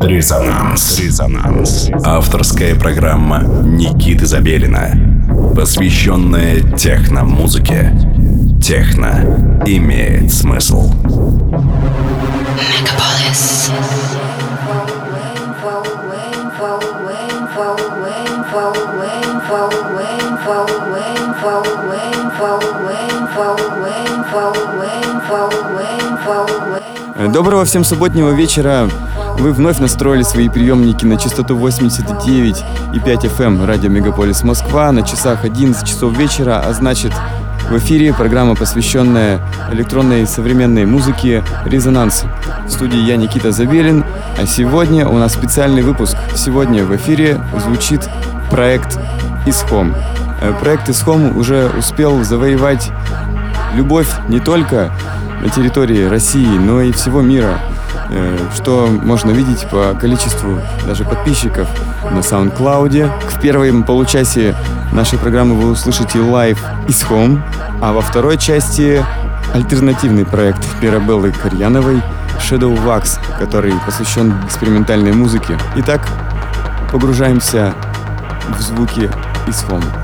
Резонанс. Резонанс. Авторская программа Никиты Забелина, посвященная техно-музыке. Техно имеет смысл. Мегаполис. Доброго всем субботнего вечера. Вы вновь настроили свои приемники на частоту 89 и 5 FM эм радио Мегаполис Москва на часах 11 часов вечера, а значит в эфире программа, посвященная электронной современной музыке «Резонанс». В студии я, Никита Забелин, а сегодня у нас специальный выпуск. Сегодня в эфире звучит проект «Исхом». Э, проект «Исхом» уже успел завоевать любовь не только на территории России, но и всего мира, что можно видеть по количеству даже подписчиков на SoundCloud. В первом получасе нашей программы вы услышите Live is Home, а во второй части альтернативный проект Пирабеллы Карьяновой Shadow Wax, который посвящен экспериментальной музыке. Итак, погружаемся в звуки из Home.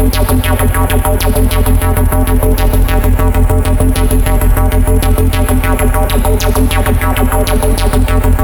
Thank you.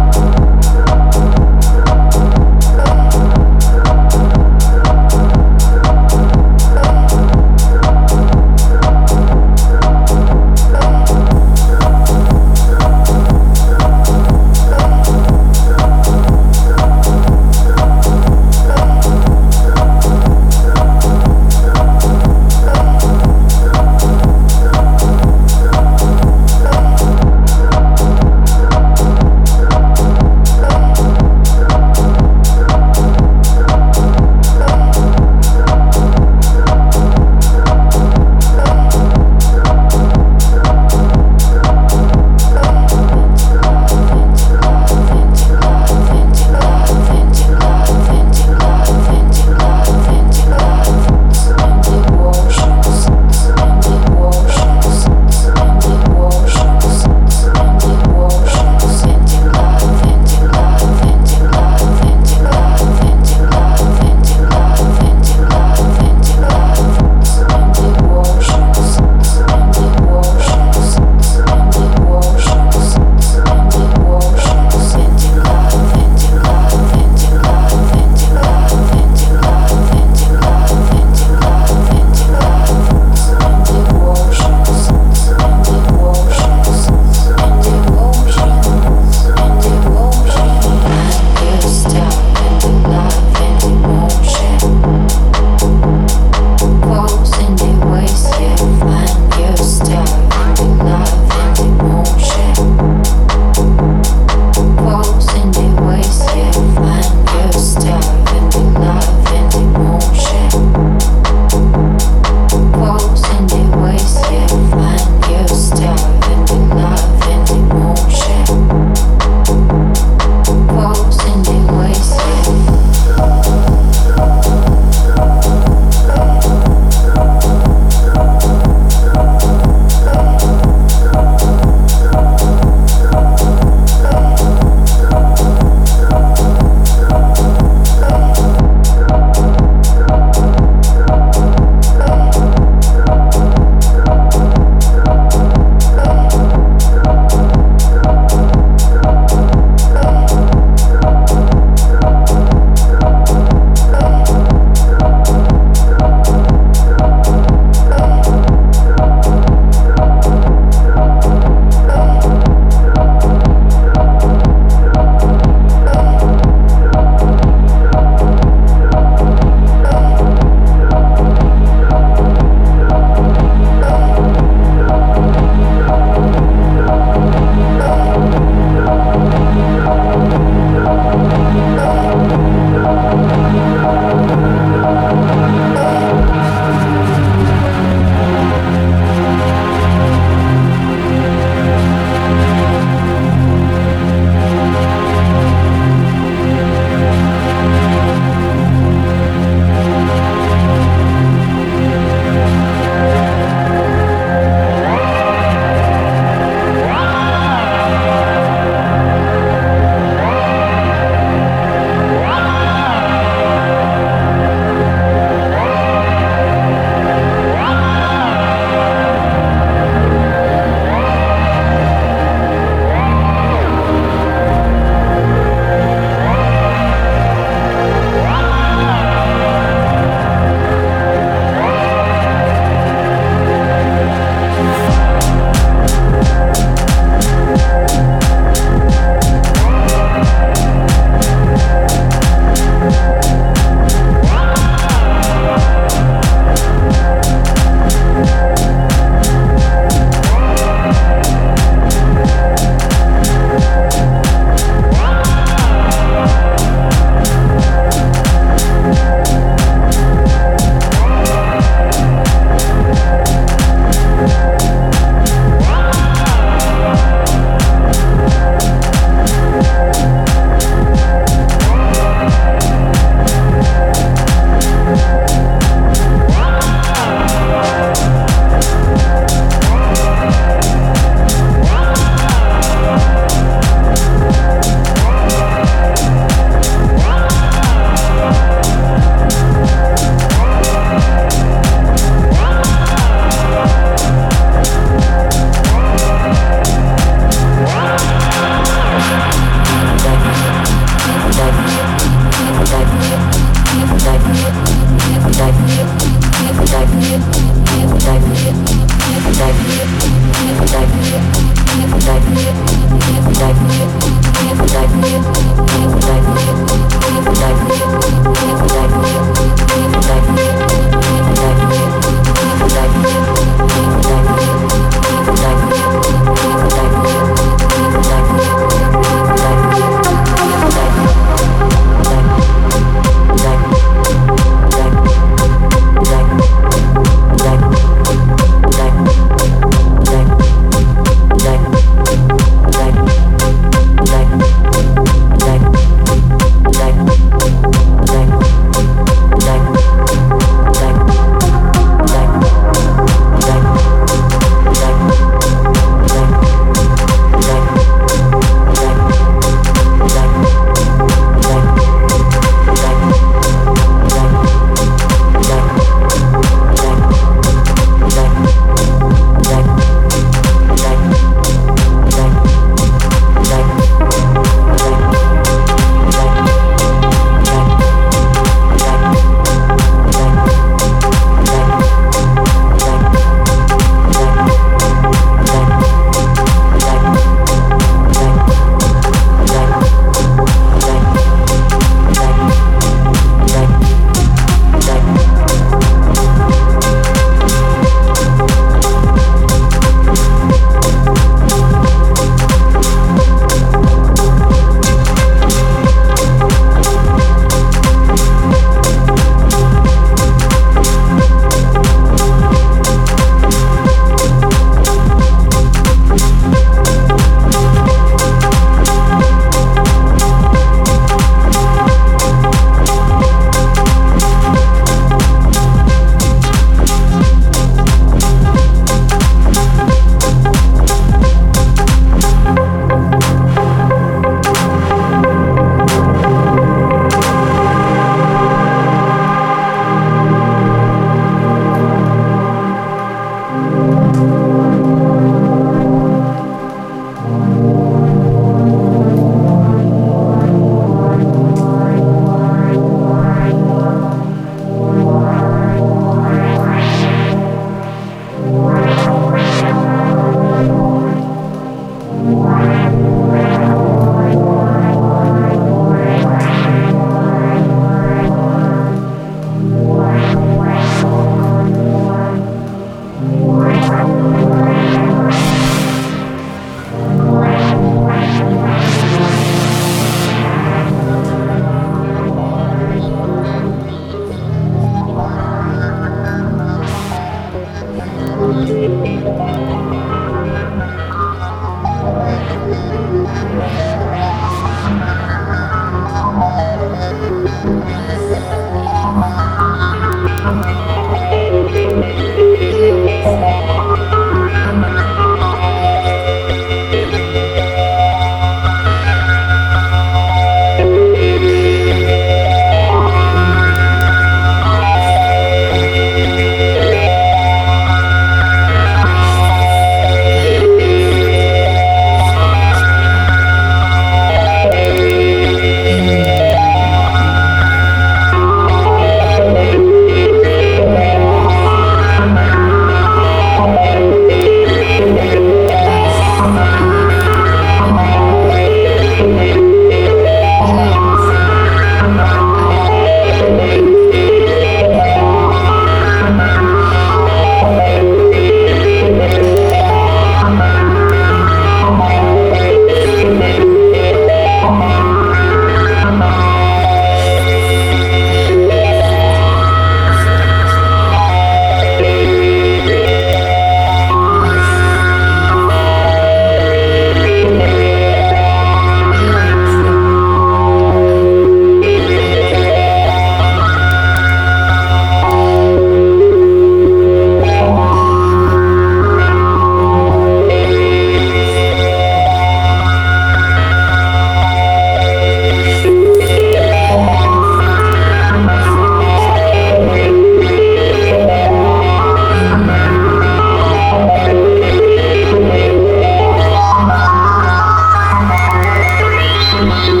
Thank.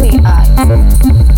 We are.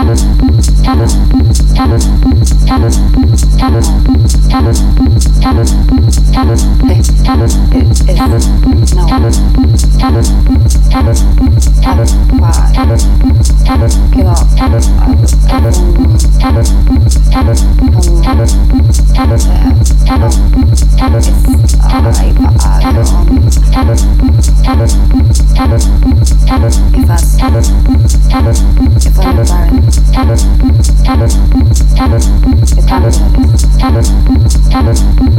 If I, if I'm barren, Thank you.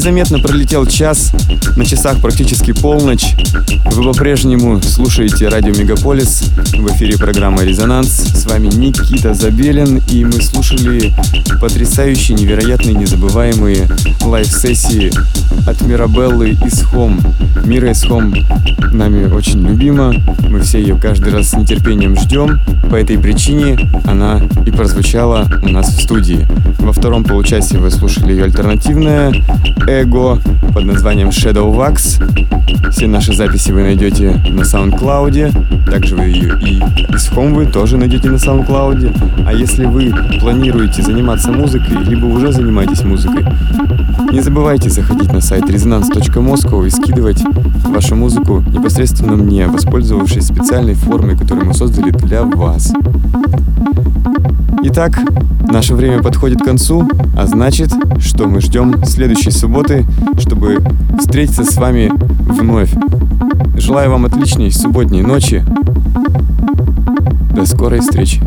Незаметно пролетел час, на часах практически полночь. Вы по-прежнему слушаете радио Мегаполис. В эфире программа «Резонанс». С вами Никита Забелин, и мы слушали потрясающие, невероятные, незабываемые live-сессии от Мирабеллы Is Home. Мира Is Home нами очень любима. Мы все ее каждый раз с нетерпением ждем. По этой причине она и прозвучала у нас в студии. Во втором получасе вы слушали ее альтернативное эго под названием Shadow Wax. Все наши записи вы найдете на SoundCloud. Также вы ее и из Home вы тоже найдете на SoundCloud. А если вы планируете заниматься музыкой, либо уже занимаетесь музыкой, не забывайте заходить на сайт resonance.moscow и скидывать вашу музыку непосредственно мне, воспользовавшись специальной формой, которую мы создали для вас. Итак, наше время подходит к концу, а значит, что мы ждем следующей субботы, чтобы встретиться с вами вновь. Желаю вам отличной субботней ночи. До скорой встречи.